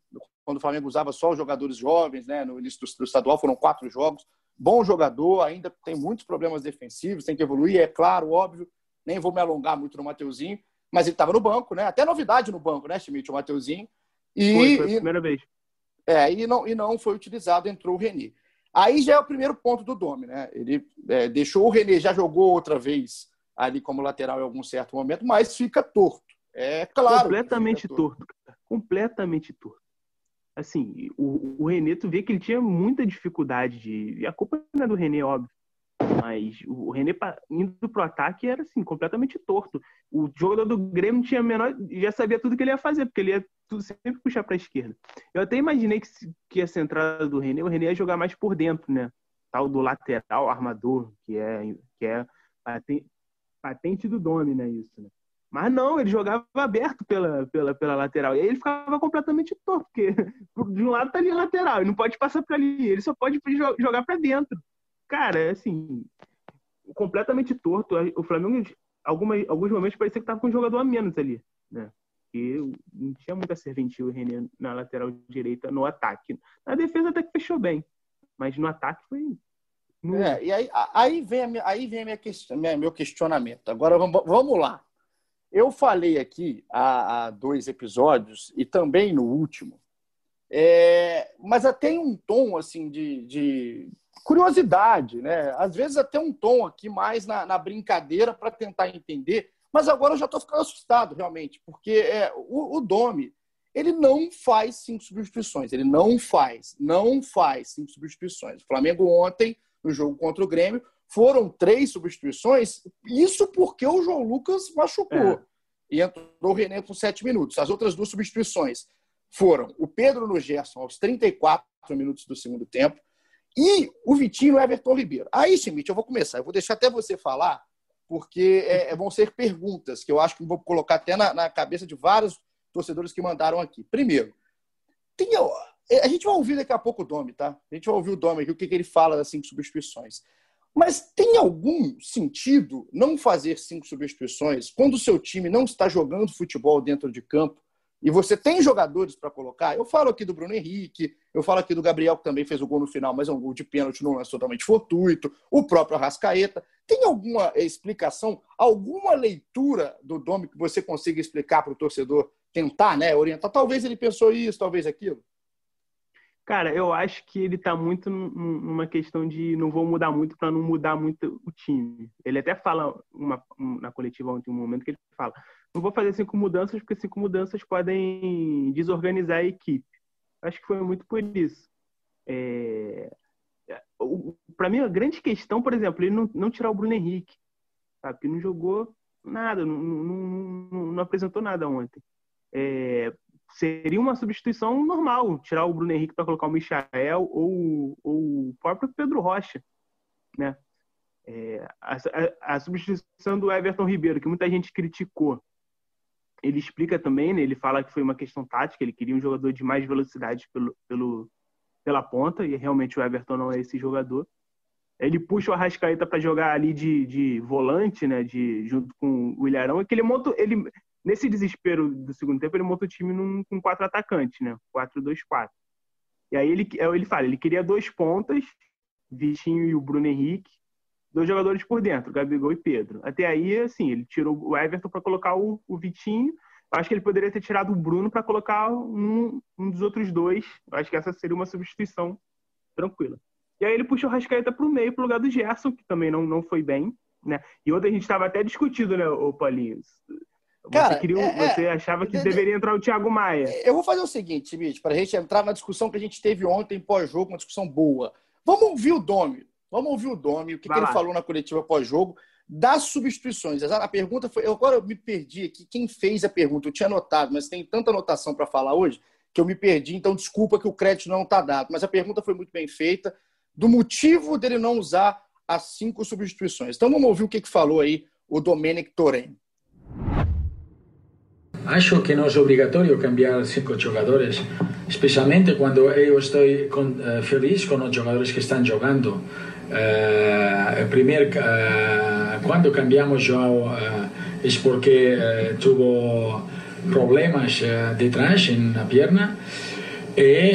quando o Flamengo usava só os jogadores jovens, né? No início do estadual foram quatro jogos bom jogador, ainda tem muitos problemas defensivos, tem que evoluir, é claro, óbvio. Nem vou me alongar muito no Mateuzinho, mas ele estava no banco, né? Até novidade no banco, né, Schmidt, o Mateuzinho. E, foi, foi a primeira e, vez. É, e não, e não foi utilizado, entrou o René. Aí já é o primeiro ponto do Domi, né? Ele é, deixou o René, já jogou outra vez ali como lateral em algum certo momento, mas fica torto. É claro. Completamente torto. torto, completamente torto assim, o, o René, tu vê que ele tinha muita dificuldade de. E a culpa não é do René, óbvio. Mas o René indo pro ataque era assim, completamente torto. O jogador do Grêmio tinha menor, já sabia tudo que ele ia fazer, porque ele ia tudo, sempre puxar para a esquerda. Eu até imaginei que, que essa entrada do René, o René ia jogar mais por dentro, né? Tal do lateral, armador, que é, que é patente, patente do Domi, né? Isso, né? Mas não, ele jogava aberto pela, pela, pela lateral. E aí ele ficava completamente torto, porque (laughs) de um lado tá ali a lateral, ele não pode passar para ali, ele só pode jogar para dentro. Cara, é assim, completamente torto. O Flamengo, algumas, alguns momentos, parecia que tava com um jogador a menos ali, né? Porque não tinha muita serventia o René na lateral direita no ataque. Na defesa até que fechou bem, mas no ataque foi. É, e aí, aí vem, minha, aí vem minha questão, meu questionamento. Agora vamos, vamos lá. Eu falei aqui há, há dois episódios e também no último, é, mas até um tom assim de, de, curiosidade, né? Às vezes até um tom aqui mais na, na brincadeira para tentar entender. Mas agora eu já estou ficando assustado realmente, porque é, o, o Domi ele não faz cinco substituições, ele não faz, não faz cinco substituições. O Flamengo ontem no jogo contra o Grêmio foram três substituições, isso porque o João Lucas machucou. É. E entrou o René com sete minutos. As outras duas substituições foram o Pedro no Gerson aos 34 minutos do segundo tempo e o Vitinho Everton Ribeiro. Aí, Schmidt, eu vou começar. Eu vou deixar até você falar, porque é, é vão ser perguntas que eu acho que vou colocar até na, na cabeça de vários torcedores que mandaram aqui. Primeiro, tem, a gente vai ouvir daqui a pouco o Domi, tá? A gente vai ouvir o Domi aqui, o que, que ele fala das cinco substituições. Mas tem algum sentido não fazer cinco substituições quando o seu time não está jogando futebol dentro de campo e você tem jogadores para colocar? Eu falo aqui do Bruno Henrique, eu falo aqui do Gabriel, que também fez o gol no final, mas é um gol de pênalti, não é totalmente fortuito, o próprio Arrascaeta. Tem alguma explicação, alguma leitura do Domi que você consiga explicar para o torcedor tentar né, orientar? Talvez ele pensou isso, talvez aquilo. Cara, eu acho que ele tá muito numa questão de não vou mudar muito para não mudar muito o time. Ele até fala uma, na coletiva ontem, um momento que ele fala: não vou fazer cinco mudanças porque cinco mudanças podem desorganizar a equipe. Acho que foi muito por isso. É... Para mim, a grande questão, por exemplo, ele não, não tirar o Bruno Henrique, sabe? Que não jogou nada, não, não, não, não apresentou nada ontem. É, seria uma substituição normal, tirar o Bruno Henrique para colocar o Michael ou, ou o próprio Pedro Rocha, né? É, a, a, a, substituição do Everton Ribeiro, que muita gente criticou, ele explica também, né, ele fala que foi uma questão tática, ele queria um jogador de mais velocidade pelo, pelo, pela ponta, e realmente o Everton não é esse jogador. Ele puxa o Arrascaeta para jogar ali de, de volante, né, de, junto com o Ilharão, e que ele monta, ele, Nesse desespero do segundo tempo, ele monta o time num, com quatro atacantes, né? 4-2-4. E aí ele, é, ele fala, ele queria dois pontas, Vitinho e o Bruno Henrique, dois jogadores por dentro, Gabigol e Pedro. Até aí, assim, ele tirou o Everton para colocar o, o Vitinho. Eu acho que ele poderia ter tirado o Bruno para colocar um, um dos outros dois. Eu acho que essa seria uma substituição tranquila. E aí ele puxou o Rascaeta para o meio, para o lugar do Gerson, que também não, não foi bem. Né? E ontem a gente estava até discutindo, né, o Paulinho? Cara, você, queria, é, você achava que é, deveria entrar o Thiago Maia. Eu vou fazer o seguinte, Mitch, para a gente entrar na discussão que a gente teve ontem pós-jogo, uma discussão boa. Vamos ouvir o Domi. Vamos ouvir o Domi, o que, que ele falou na coletiva pós-jogo das substituições. A pergunta foi. Eu, agora eu me perdi aqui. Quem fez a pergunta? Eu tinha anotado, mas tem tanta anotação para falar hoje que eu me perdi, então desculpa que o crédito não está dado. Mas a pergunta foi muito bem feita do motivo dele não usar as cinco substituições. Então vamos ouvir o que, que falou aí o Domenic Torren. Acho que no es obligatorio cambiar cinco jugadores, especialmente cuando yo estoy con, uh, feliz con los jugadores que están jugando. Uh, primer, uh, cuando cambiamos Joao es porque tuvo problemas detrás en la pierna y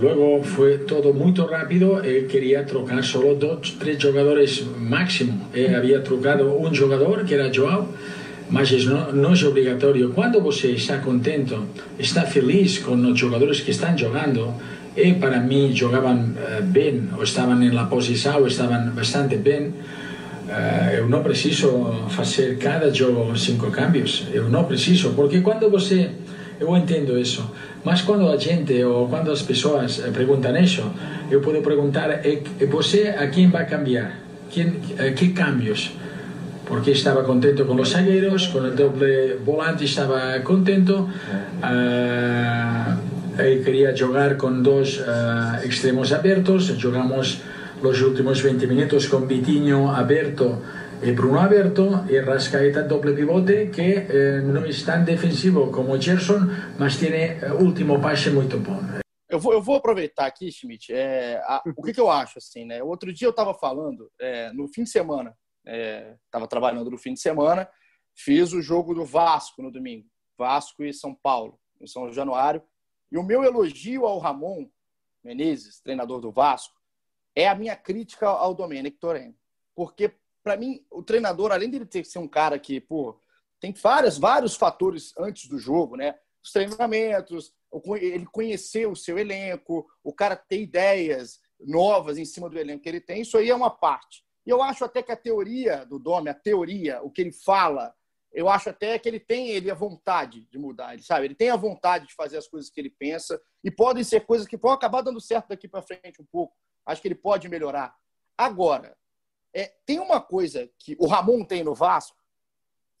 luego fue todo muy rápido y quería trocar solo dos, tres jugadores máximo. Y había trocado un jugador que era Joao mas não é obrigatório. Quando você está contento, está feliz com os jogadores que estão jogando, e para mim jogavam uh, bem, ou estavam na posição, ou estavam bastante bem, eu não preciso fazer cada jogo cinco cambios. Eu não preciso, porque quando você. Eu entendo isso, mas quando a gente ou quando as pessoas perguntam isso, eu posso perguntar: você a quem vai cambiar? Quem, que cambios? Porque estaba contento con los zagueiros, con el doble volante estaba contento, uh, quería jogar con dos uh, extremos abertos, jogamos los últimos 20 minutos con Vitinho aberto e Bruno aberto e Rascaeta doble pivote que eh, non é tan defensivo como Gerson, mas tiene último passe muito bom. Eu vou, eu vou aproveitar aqui, Schmidt, é, a, o que, que, eu acho assim, né? Outro dia eu estava falando é, no fim de semana estava é, trabalhando no fim de semana, fiz o jogo do Vasco no domingo, Vasco e São Paulo, em São Januário. E o meu elogio ao Ramon Menezes, treinador do Vasco, é a minha crítica ao Domenic Torren. Porque, para mim, o treinador, além de ele ter que ser um cara que, pô, tem várias, vários fatores antes do jogo, né? Os treinamentos, ele conhecer o seu elenco, o cara ter ideias novas em cima do elenco que ele tem, isso aí é uma parte. E eu acho até que a teoria do Domi, a teoria, o que ele fala, eu acho até que ele tem ele a vontade de mudar, ele sabe, ele tem a vontade de fazer as coisas que ele pensa e podem ser coisas que vão acabar dando certo daqui para frente um pouco. Acho que ele pode melhorar. Agora, é, tem uma coisa que o Ramon tem no Vasco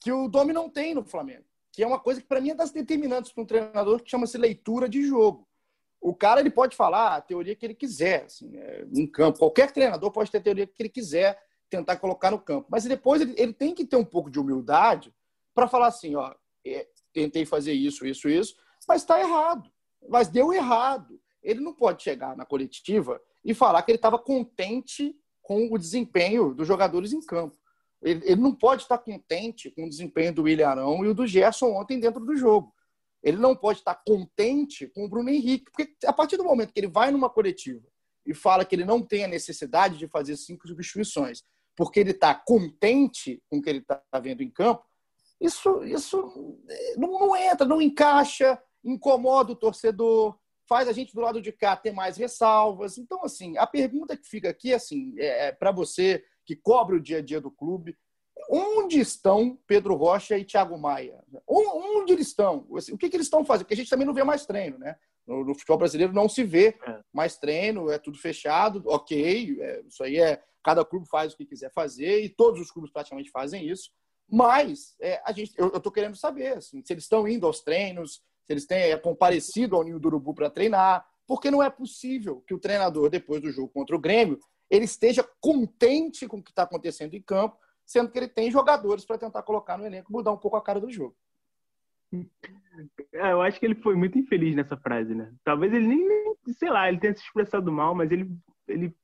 que o Domi não tem no Flamengo, que é uma coisa que para mim é das determinantes para um treinador que chama-se leitura de jogo o cara ele pode falar a teoria que ele quiser, assim, é, em campo. Qualquer treinador pode ter a teoria que ele quiser tentar colocar no campo. Mas depois ele, ele tem que ter um pouco de humildade para falar assim, ó, é, tentei fazer isso, isso, isso, mas está errado. Mas deu errado. Ele não pode chegar na coletiva e falar que ele estava contente com o desempenho dos jogadores em campo. Ele, ele, não pode estar contente com o desempenho do William Arão e o do Gerson ontem dentro do jogo. Ele não pode estar contente com o Bruno Henrique, porque a partir do momento que ele vai numa coletiva e fala que ele não tem a necessidade de fazer cinco substituições, porque ele está contente com o que ele está vendo em campo, isso, isso eh, não, não entra, não encaixa, incomoda o torcedor, faz a gente do lado de cá ter mais ressalvas. Então, assim, a pergunta que fica aqui assim, é, é para você que cobre o dia a dia do clube, onde estão Pedro Rocha e Thiago Maia? Onde eles estão? O que, que eles estão fazendo? Porque a gente também não vê mais treino, né? No, no futebol brasileiro não se vê é. mais treino, é tudo fechado, ok, é, isso aí é cada clube faz o que quiser fazer e todos os clubes praticamente fazem isso. Mas é, a gente, eu estou querendo saber assim, se eles estão indo aos treinos, se eles têm é, comparecido ao Ninho do Urubu para treinar, porque não é possível que o treinador, depois do jogo contra o Grêmio, ele esteja contente com o que está acontecendo em campo, sendo que ele tem jogadores para tentar colocar no elenco, mudar um pouco a cara do jogo. É, eu acho que ele foi muito infeliz nessa frase, né? Talvez ele nem, nem sei lá, ele tenha se expressado mal, mas ele, ele,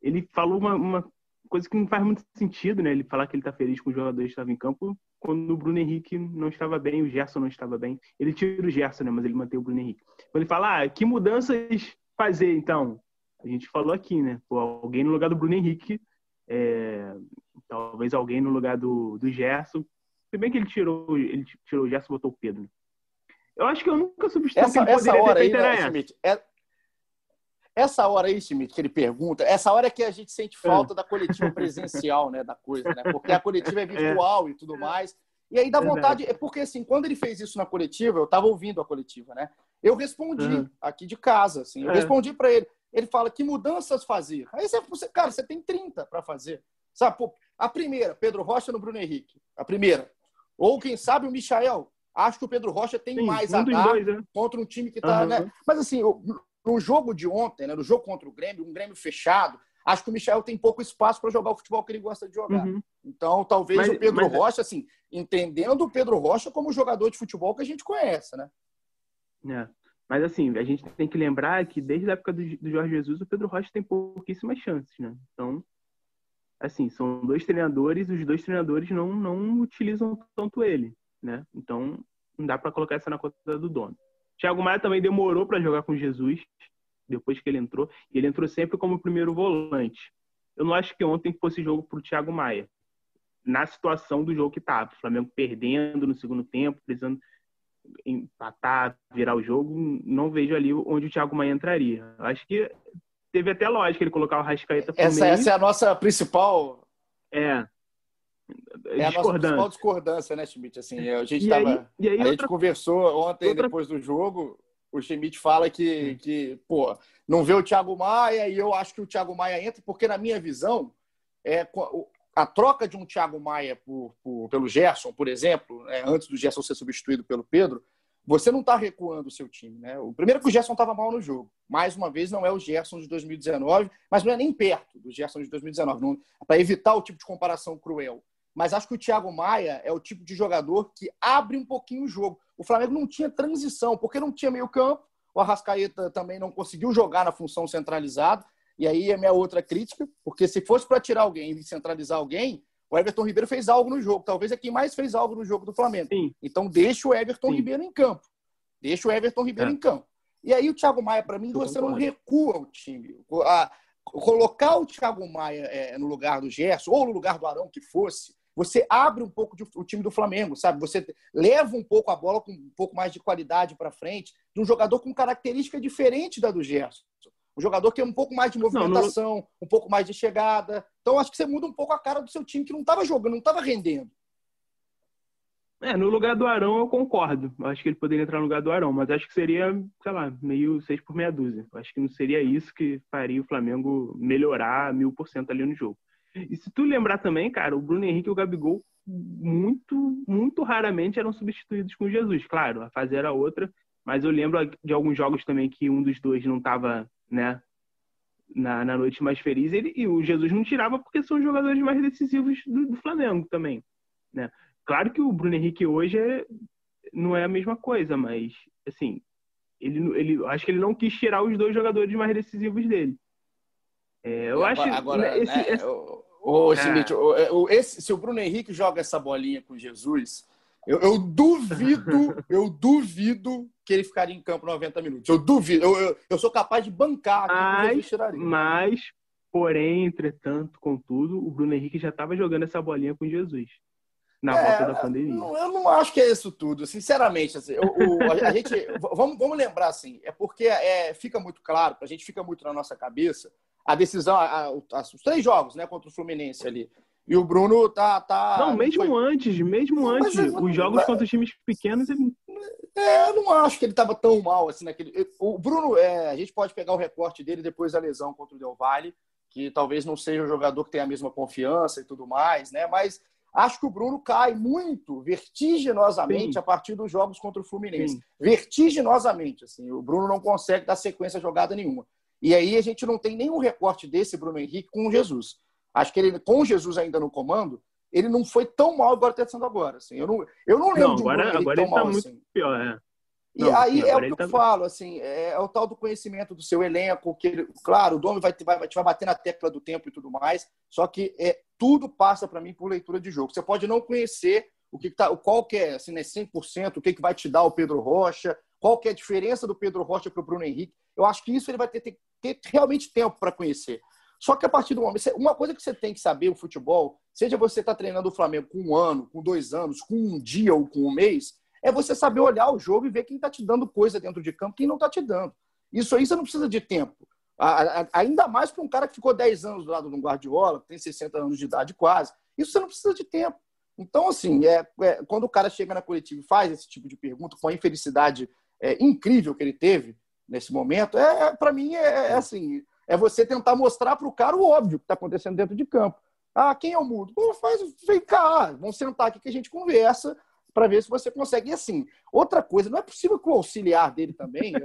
ele falou uma, uma coisa que não faz muito sentido, né? Ele falar que ele tá feliz com os jogadores que estavam em campo quando o Bruno Henrique não estava bem, o Gerson não estava bem. Ele tira o Gerson, né? Mas ele mantém o Bruno Henrique. Quando ele fala, ah, que mudanças fazer, então? A gente falou aqui, né? Pô, alguém no lugar do Bruno Henrique, é... talvez alguém no lugar do, do Gerson. Se bem que ele tirou, ele tirou o Gerson e botou o Pedro. Eu acho que eu nunca substituí essa, que essa hora aí, né, Schmidt, é, essa hora aí, Schmidt, que ele pergunta, essa hora é que a gente sente é. falta é. da coletiva presencial, né, da coisa, né? Porque a coletiva é, é. virtual é. e tudo mais. E aí dá vontade, é porque assim, quando ele fez isso na coletiva, eu estava ouvindo a coletiva, né? Eu respondi uhum. aqui de casa, assim, eu é. respondi para ele. Ele fala que mudanças fazer. Aí você, cara, você tem 30 para fazer. Sabe, pô, a primeira, Pedro Rocha no Bruno Henrique. A primeira. Ou quem sabe o Michael. Acho que o Pedro Rocha tem Sim, mais um a dar dois, né? contra um time que tá, uhum. né? Mas assim, no jogo de ontem, né, no jogo contra o Grêmio, um Grêmio fechado, acho que o Michel tem pouco espaço para jogar o futebol que ele gosta de jogar. Uhum. Então, talvez mas, o Pedro mas... Rocha, assim, entendendo o Pedro Rocha como jogador de futebol que a gente conhece, né? É. Mas, assim, a gente tem que lembrar que desde a época do, do Jorge Jesus, o Pedro Rocha tem pouquíssimas chances, né? Então, assim, são dois treinadores, os dois treinadores não, não utilizam tanto ele, né? Então, não dá para colocar essa na conta do dono. Thiago Maia também demorou para jogar com Jesus, depois que ele entrou, e ele entrou sempre como primeiro volante. Eu não acho que ontem fosse jogo para o Thiago Maia, na situação do jogo que estava. O Flamengo perdendo no segundo tempo, precisando empatar, virar o jogo, não vejo ali onde o Thiago Maia entraria. Acho que teve até lógica ele colocar o Rascaeta essa, essa é a nossa principal é. É a nossa principal discordância, né, Schmidt? Assim, a gente, tava, aí, aí a gente conversou ontem, outra... depois do jogo, o Schmidt fala que, que, pô, não vê o Thiago Maia e eu acho que o Thiago Maia entra, porque na minha visão, é, a troca de um Thiago Maia por, por pelo Gerson, por exemplo, é, antes do Gerson ser substituído pelo Pedro, você não está recuando o seu time. Né? O primeiro que o Gerson estava mal no jogo. Mais uma vez, não é o Gerson de 2019, mas não é nem perto do Gerson de 2019, para evitar o tipo de comparação cruel. Mas acho que o Thiago Maia é o tipo de jogador que abre um pouquinho o jogo. O Flamengo não tinha transição, porque não tinha meio campo. O Arrascaeta também não conseguiu jogar na função centralizada. E aí é minha outra crítica, porque se fosse para tirar alguém e centralizar alguém, o Everton Ribeiro fez algo no jogo. Talvez é quem mais fez algo no jogo do Flamengo. Sim. Então deixa o Everton Sim. Ribeiro em campo. Deixa o Everton Ribeiro é. em campo. E aí o Thiago Maia, para mim, você não recua o time. A, colocar o Thiago Maia é, no lugar do Gerson, ou no lugar do Arão, que fosse, você abre um pouco de, o time do Flamengo, sabe? Você leva um pouco a bola com um pouco mais de qualidade para frente, de um jogador com característica diferente da do Gerson. Um jogador que é um pouco mais de movimentação, não, não... um pouco mais de chegada. Então, acho que você muda um pouco a cara do seu time, que não estava jogando, não estava rendendo. É, no lugar do Arão eu concordo. Acho que ele poderia entrar no lugar do Arão, mas acho que seria, sei lá, meio seis por meia dúzia. Acho que não seria isso que faria o Flamengo melhorar mil por cento ali no jogo. E se tu lembrar também, cara, o Bruno Henrique e o Gabigol muito, muito raramente eram substituídos com Jesus. Claro, a fase era outra, mas eu lembro de alguns jogos também que um dos dois não estava né, na, na noite mais feliz, ele, e o Jesus não tirava porque são os jogadores mais decisivos do, do Flamengo também, né? Claro que o Bruno Henrique hoje é, não é a mesma coisa, mas, assim, ele, ele, acho que ele não quis tirar os dois jogadores mais decisivos dele. É, eu acho agora, esse, né, esse... O, o, é. o, esse, se o Bruno Henrique joga essa bolinha com Jesus, eu, eu, duvido, eu duvido que ele ficaria em campo 90 minutos. Eu duvido. Eu, eu, eu sou capaz de bancar mas, mas, porém, entretanto, contudo, o Bruno Henrique já estava jogando essa bolinha com Jesus na é, volta da pandemia. Não, eu não acho que é isso tudo, sinceramente. Assim, o, o, a, gente, vamos, vamos lembrar assim, é porque é, fica muito claro, a gente fica muito na nossa cabeça a decisão, a, a, os três jogos, né, contra o Fluminense ali. E o Bruno tá. tá não, mesmo foi... antes, mesmo antes, mas, os jogos mas... contra os times pequenos. Ele... É, eu não acho que ele estava tão mal assim naquele. O Bruno, é, a gente pode pegar o recorte dele depois da lesão contra o Del Valle, que talvez não seja um jogador que tenha a mesma confiança e tudo mais, né? Mas acho que o Bruno cai muito, vertiginosamente, Sim. a partir dos jogos contra o Fluminense. Sim. Vertiginosamente, assim. O Bruno não consegue dar sequência jogada nenhuma. E aí a gente não tem nenhum recorte desse Bruno Henrique com o Jesus. Acho que ele, com Jesus ainda no comando, ele não foi tão mal igual está sendo agora. Assim. Eu, não, eu não lembro não, agora, de um agora tão ele tá mal muito assim. pior, é. E não, aí é o que eu tá... falo, assim, é, é, o tal do conhecimento do seu elenco, que ele, claro, o Domi vai, vai, vai, vai bater na tecla do tempo e tudo mais, só que é, tudo passa para mim por leitura de jogo. Você pode não conhecer o que, tá, qual que é, assim, né, 100%, o que, que vai te dar o Pedro Rocha, qual que é a diferença do Pedro Rocha para o Bruno Henrique. Eu acho que isso ele vai ter, ter, ter realmente tempo para conhecer. Só que a partir do momento. Uma coisa que você tem que saber o futebol, seja você estar tá treinando o Flamengo com um ano, com dois anos, com um dia ou com um mês, é você saber olhar o jogo e ver quem está te dando coisa dentro de campo, quem não está te dando. Isso aí você não precisa de tempo. Ainda mais para um cara que ficou 10 anos do lado do Guardiola, que tem 60 anos de idade quase. Isso você não precisa de tempo. Então, assim, é, é quando o cara chega na coletiva e faz esse tipo de pergunta, com a infelicidade é, incrível que ele teve nesse momento, é, é para mim é, é assim é você tentar mostrar para o cara o óbvio que está acontecendo dentro de campo. Ah, quem é o mudo? Pô, faz, vem cá, vamos sentar aqui que a gente conversa para ver se você consegue. E assim, outra coisa, não é possível que o auxiliar dele também, (laughs)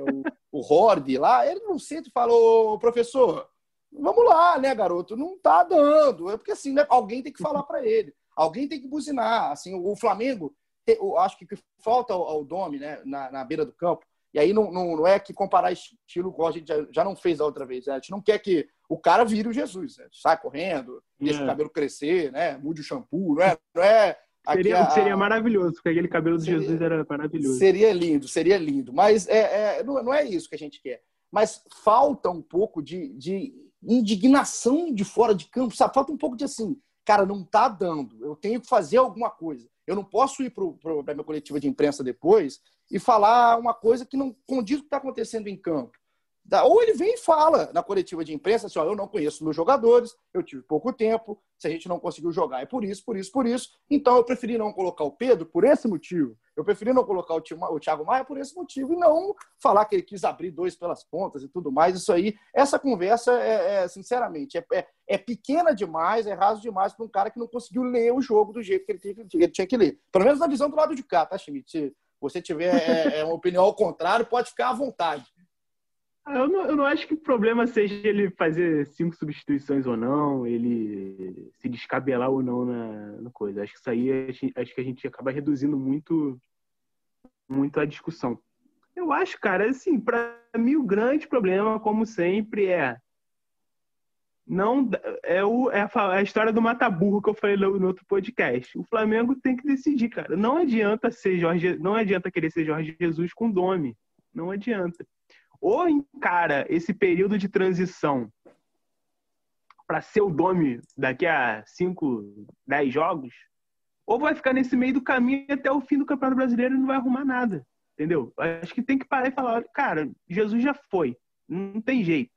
o, o Horde lá, ele não senta e fala, ô professor, vamos lá, né, garoto? Não tá dando. É porque assim, né, alguém tem que falar para ele, alguém tem que buzinar. Assim, o Flamengo, eu acho que falta ao, ao Domi, né, na, na beira do campo, e aí não, não, não é que comparar estilo igual a gente já, já não fez a outra vez. Né? A gente não quer que o cara vire o Jesus. Né? Sai correndo, deixa é. o cabelo crescer, né? mude o shampoo. Não é, não é seria, a... seria maravilhoso, porque aquele cabelo do Jesus era maravilhoso. Seria lindo, seria lindo. Mas é, é, não, não é isso que a gente quer. Mas falta um pouco de, de indignação de fora de campo, sabe? Falta um pouco de assim, cara, não tá dando. Eu tenho que fazer alguma coisa. Eu não posso ir para a minha coletiva de imprensa depois e falar uma coisa que não condiz com o que está acontecendo em campo. Ou ele vem e fala na coletiva de imprensa assim: ó, eu não conheço meus jogadores, eu tive pouco tempo, se a gente não conseguiu jogar é por isso, por isso, por isso. Então eu preferi não colocar o Pedro por esse motivo. Eu preferi não colocar o Thiago Maia por esse motivo e não falar que ele quis abrir dois pelas pontas e tudo mais. Isso aí, essa conversa é, é sinceramente, é, é, é, pequena demais, é raso demais para um cara que não conseguiu ler o jogo do jeito que ele, tinha, que ele tinha que ler. Pelo menos na visão do lado de cá, tá, Schmidt? Se você tiver é, é uma opinião ao contrário, pode ficar à vontade. Ah, eu não, eu não acho que o problema seja ele fazer cinco substituições ou não, ele se descabelar ou não na, na coisa. Acho que isso aí acho que a gente acaba reduzindo muito, muito a discussão. Eu acho, cara, assim, para mim o grande problema, como sempre, é não é, o, é a, história do mata-burro que eu falei no, no, outro podcast. O Flamengo tem que decidir, cara. Não adianta ser Jorge, não adianta querer ser Jorge Jesus com Dome. Não adianta ou encara esse período de transição para ser o Dome daqui a 5, 10 jogos, ou vai ficar nesse meio do caminho até o fim do Campeonato Brasileiro e não vai arrumar nada. Entendeu? Acho que tem que parar e falar, cara, Jesus já foi. Não tem jeito.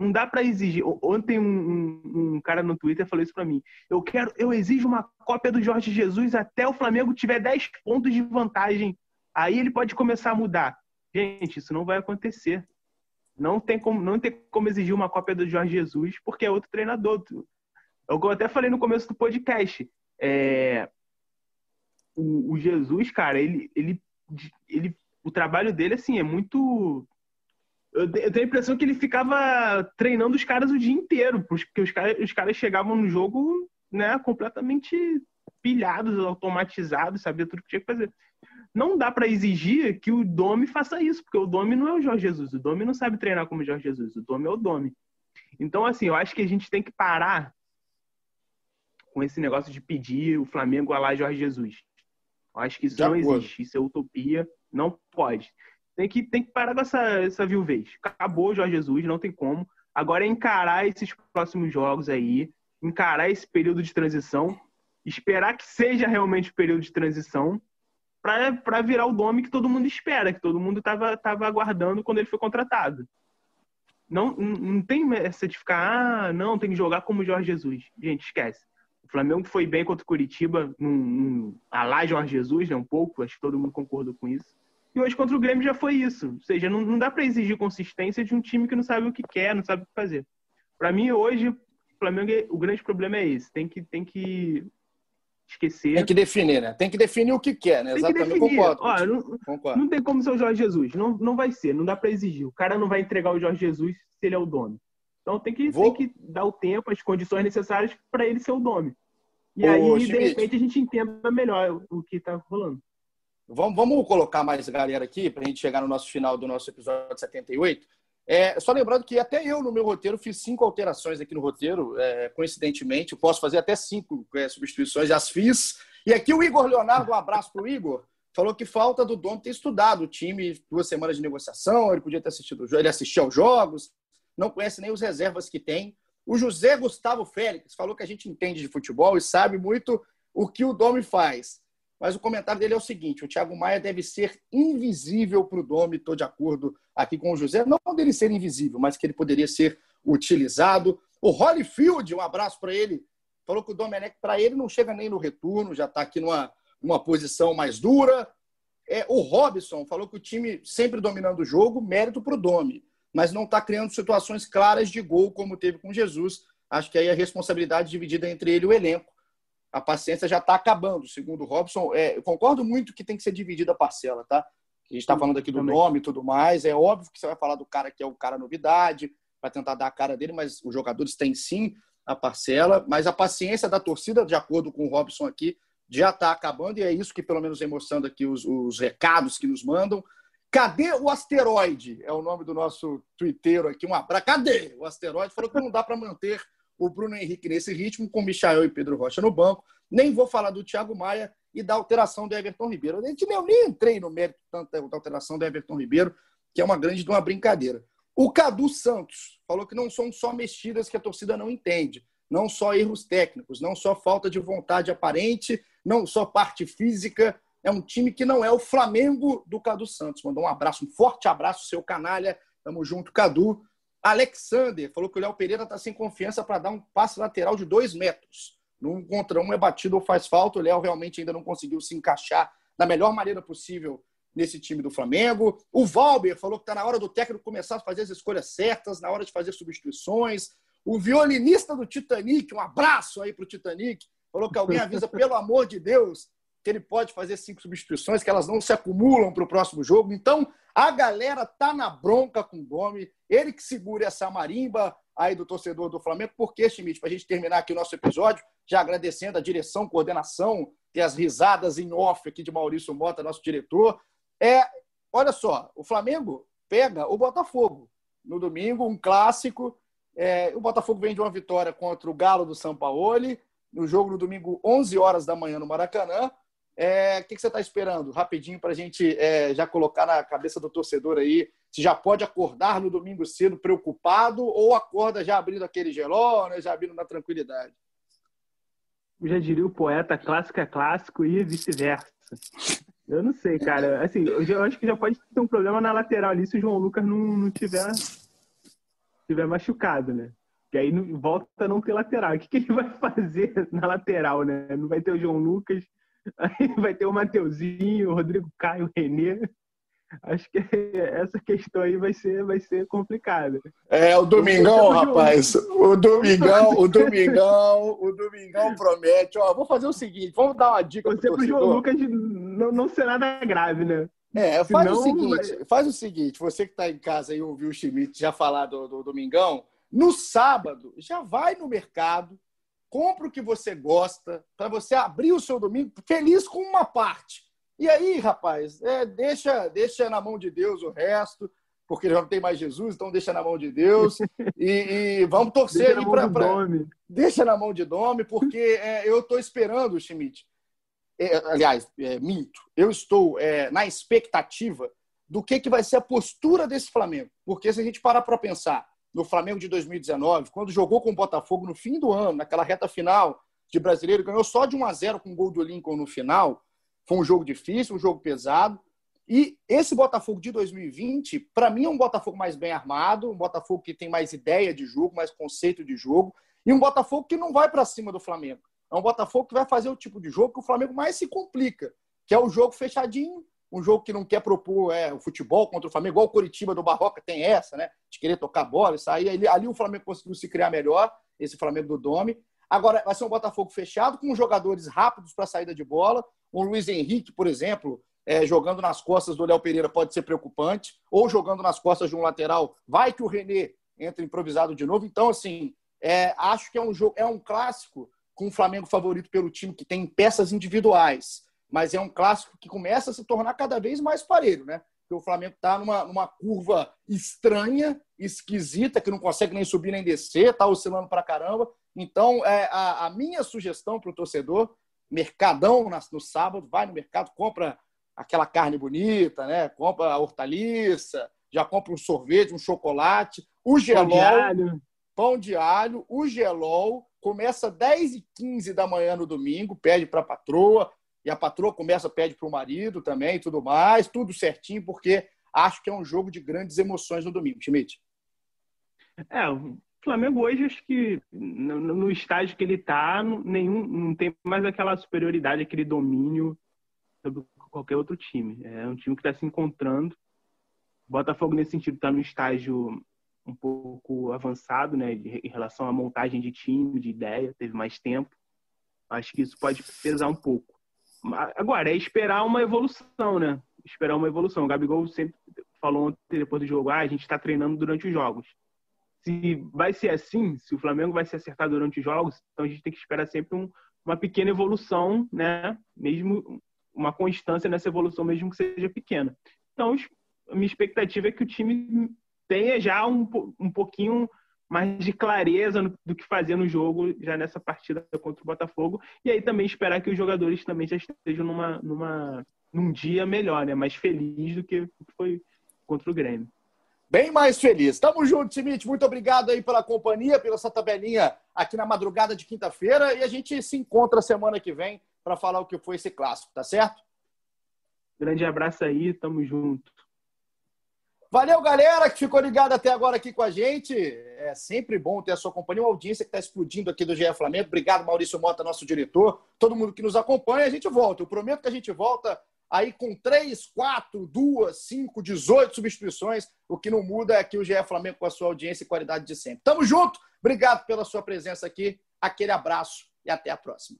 Não dá para exigir. Ontem um, um, um, cara no Twitter falou isso para mim. Eu quero, eu exijo uma cópia do Jorge Jesus até o Flamengo tiver 10 pontos de vantagem. Aí ele pode começar a mudar. Gente, isso não vai acontecer. Não tem como, não tem como exigir uma cópia do Jorge Jesus, porque é outro treinador. Eu até falei no começo do podcast. É, o, o, Jesus, cara, ele, ele, ele, o trabalho dele, assim, é muito. Eu, eu tenho a impressão que ele ficava treinando os caras o dia inteiro, porque os caras, os caras chegavam no jogo né, completamente pilhados, automatizados, sabia tudo que tinha que fazer. Não dá para exigir que o Domi faça isso, porque o Domi não é o Jorge Jesus. O Domi não sabe treinar como o Jorge Jesus. O Domi é o Domi. Então, assim, eu acho que a gente tem que parar com esse negócio de pedir o Flamengo a lá Jorge Jesus. Eu acho que isso não existe. Isso é utopia. Não pode. Tem que, tem que parar com essa, essa viuvez. Acabou o Jorge Jesus, não tem como. Agora é encarar esses próximos jogos aí, encarar esse período de transição, esperar que seja realmente o período de transição para virar o nome que todo mundo espera, que todo mundo estava tava aguardando quando ele foi contratado. Não, não tem essa de ficar, ah, não, tem que jogar como Jorge Jesus. Gente, esquece. O Flamengo foi bem contra o Curitiba, num, num, a lá Jorge Jesus, né, um pouco, acho que todo mundo concordou com isso. E hoje contra o Grêmio já foi isso. Ou seja, não, não dá para exigir consistência de um time que não sabe o que quer, não sabe o que fazer. Para mim, hoje, o Flamengo, o grande problema é esse. Tem que, tem que esquecer. Tem que definir, né? Tem que definir o que quer, né? Tem Exatamente. Concordo, Ó, não, concordo. Não tem como ser o Jorge Jesus. Não, não vai ser, não dá para exigir. O cara não vai entregar o Jorge Jesus se ele é o dono. Então tem que, Vou... tem que dar o tempo, as condições necessárias para ele ser o dono. E Ô, aí, Schmidt. de repente, a gente entenda melhor o que está rolando. Vamos, vamos colocar mais galera aqui para a gente chegar no nosso final do nosso episódio 78. É, só lembrando que até eu, no meu roteiro, fiz cinco alterações aqui no roteiro, é, coincidentemente. Eu posso fazer até cinco é, substituições, já as fiz. E aqui o Igor Leonardo, um abraço para o Igor, falou que falta do Dom ter estudado o time, duas semanas de negociação, ele podia ter assistido o jogo, ele assistiu aos jogos, não conhece nem os reservas que tem. O José Gustavo Félix falou que a gente entende de futebol e sabe muito o que o Domi faz. Mas o comentário dele é o seguinte: o Thiago Maia deve ser invisível para o Domi, estou de acordo aqui com o José. Não dele ser invisível, mas que ele poderia ser utilizado. O Holyfield, um abraço para ele, falou que o Domenech, para ele, não chega nem no retorno, já está aqui numa, numa posição mais dura. É, o Robson falou que o time sempre dominando o jogo, mérito para o Domi, mas não está criando situações claras de gol como teve com Jesus. Acho que aí a responsabilidade dividida entre ele e o elenco a paciência já está acabando, segundo o Robson. É, eu concordo muito que tem que ser dividida a parcela, tá? A gente está falando aqui do Também. nome e tudo mais. É óbvio que você vai falar do cara que é o cara novidade, vai tentar dar a cara dele, mas os jogadores têm sim a parcela. Mas a paciência da torcida, de acordo com o Robson aqui, já está acabando e é isso que, pelo menos, vem mostrando aqui os, os recados que nos mandam. Cadê o asteroide? É o nome do nosso twitteiro aqui. Um abraço. Cadê o asteroide? Falou que não dá para manter o Bruno Henrique nesse ritmo, com Michael e Pedro Rocha no banco. Nem vou falar do Thiago Maia e da alteração do Everton Ribeiro. Gente nem, nem entrei no mérito tanto da alteração do Everton Ribeiro, que é uma grande de uma brincadeira. O Cadu Santos falou que não são só mexidas que a torcida não entende, não só erros técnicos, não só falta de vontade aparente, não só parte física. É um time que não é o Flamengo do Cadu Santos. Mandou um abraço, um forte abraço, seu canalha. Tamo junto, Cadu. Alexander falou que o Léo Pereira está sem confiança para dar um passe lateral de dois metros. Num contra um é batido ou faz falta. O Léo realmente ainda não conseguiu se encaixar da melhor maneira possível nesse time do Flamengo. O Valber falou que está na hora do técnico começar a fazer as escolhas certas, na hora de fazer substituições. O violinista do Titanic, um abraço aí para o Titanic, falou que alguém avisa, (laughs) pelo amor de Deus, que ele pode fazer cinco substituições, que elas não se acumulam para o próximo jogo. Então, a galera tá na bronca com o Gomes. Ele que segura essa marimba aí do torcedor do Flamengo. Por que, Schmidt? Para a gente terminar aqui o nosso episódio, já agradecendo a direção, coordenação e as risadas em off aqui de Maurício Mota, nosso diretor. É, olha só, o Flamengo pega o Botafogo no domingo, um clássico. É, o Botafogo vem de uma vitória contra o Galo do São Paulo, no jogo no domingo, 11 horas da manhã no Maracanã. É, o que, você está esperando? Rapidinho para a gente é, já colocar na cabeça do torcedor aí. Se já pode acordar no domingo cedo preocupado ou acorda já abrindo aquele geló, né, já abrindo na tranquilidade? Eu já diria o poeta, clássico é clássico e vice-versa. Eu não sei, cara. Assim, eu acho que já pode ter um problema na lateral ali se o João Lucas não, não tiver, tiver machucado, né? Que aí volta a não ter lateral. O que, que ele vai (laughs) fazer na lateral, né? Não vai ter o João Lucas Aí vai ter o Mateuzinho, o Rodrigo Caio, o Renê. Acho que (laughs) essa questão aí vai ser, vai ser complicada. É, o Domingão, rapaz. O Domingão, o Domingão, o Domingão promete. Ó, vou fazer o seguinte, vamos dar uma dica Você pro João Lucas não, não ser nada grave, né? É, faz Senão, o seguinte, vai... faz o seguinte, você que está em casa e ouviu o Schmidt já falar do, do Domingão, no sábado, já vai no mercado, compra o que você gosta, para você abrir o seu domingo feliz com uma parte E aí, rapaz, é, deixa, deixa na mão de Deus o resto, porque já não tem mais Jesus, então deixa na mão de Deus. E, e vamos (laughs) torcer aí para. Pra... Deixa na mão de Dome, porque é, eu estou esperando, Schmidt. É, aliás, é, minto. Eu estou é, na expectativa do que, que vai ser a postura desse Flamengo. Porque se a gente parar para pensar no Flamengo de 2019, quando jogou com o Botafogo no fim do ano, naquela reta final de brasileiro, ganhou só de 1 a 0 com o gol do Lincoln no final. Foi um jogo difícil, um jogo pesado. E esse Botafogo de 2020, para mim, é um Botafogo mais bem armado, um Botafogo que tem mais ideia de jogo, mais conceito de jogo, e um Botafogo que não vai para cima do Flamengo. É um Botafogo que vai fazer o tipo de jogo que o Flamengo mais se complica, que é o jogo fechadinho, um jogo que não quer propor é, o futebol contra o Flamengo, igual o Coritiba do Barroca tem essa, né? De querer tocar bola e sair. Ali, ali o Flamengo conseguiu se criar melhor, esse Flamengo do Dome. Agora, vai ser um Botafogo fechado, com jogadores rápidos para saída de bola. O Luiz Henrique, por exemplo, é, jogando nas costas do Léo Pereira pode ser preocupante, ou jogando nas costas de um lateral, vai que o René entra improvisado de novo. Então, assim, é, acho que é um jogo, é um clássico com o Flamengo favorito pelo time que tem peças individuais mas é um clássico que começa a se tornar cada vez mais parelho, né? Porque o Flamengo está numa, numa curva estranha, esquisita, que não consegue nem subir nem descer, está oscilando para caramba. Então, é, a, a minha sugestão para o torcedor, mercadão no sábado, vai no mercado, compra aquela carne bonita, né? Compra a hortaliça, já compra um sorvete, um chocolate, o gelol, pão de alho, pão de alho o gelol começa 10 e 15 da manhã no domingo, pede para a patroa, e a patroa começa, pede para o marido também e tudo mais, tudo certinho, porque acho que é um jogo de grandes emoções no domingo, Schmidt. É, o Flamengo hoje, acho que no, no estágio que ele está, nenhum, não tem mais aquela superioridade, aquele domínio sobre qualquer outro time. É um time que está se encontrando. O Botafogo, nesse sentido, está no estágio um pouco avançado, né, em relação à montagem de time, de ideia, teve mais tempo. Acho que isso pode pesar um pouco. Agora, é esperar uma evolução, né? Esperar uma evolução. O Gabigol sempre falou ontem, depois do jogo, ah, a gente está treinando durante os jogos. Se vai ser assim, se o Flamengo vai se acertar durante os jogos, então a gente tem que esperar sempre um, uma pequena evolução, né? Mesmo uma constância nessa evolução, mesmo que seja pequena. Então, a minha expectativa é que o time tenha já um, um pouquinho mais de clareza no, do que fazer no jogo já nessa partida contra o Botafogo. E aí também esperar que os jogadores também já estejam numa, numa, num dia melhor, né? Mais feliz do que foi contra o Grêmio. Bem mais feliz. Tamo junto, Schmidt. Muito obrigado aí pela companhia, pela essa tabelinha aqui na madrugada de quinta-feira. E a gente se encontra semana que vem para falar o que foi esse clássico, tá certo? Grande abraço aí, tamo junto. Valeu, galera, que ficou ligado até agora aqui com a gente. É sempre bom ter a sua companhia, uma audiência que está explodindo aqui do GE Flamengo. Obrigado, Maurício Mota, nosso diretor, todo mundo que nos acompanha. A gente volta. Eu prometo que a gente volta aí com três, quatro, duas, cinco, dezoito substituições. O que não muda é que o GE Flamengo com a sua audiência e qualidade de sempre. Tamo junto. Obrigado pela sua presença aqui. Aquele abraço e até a próxima.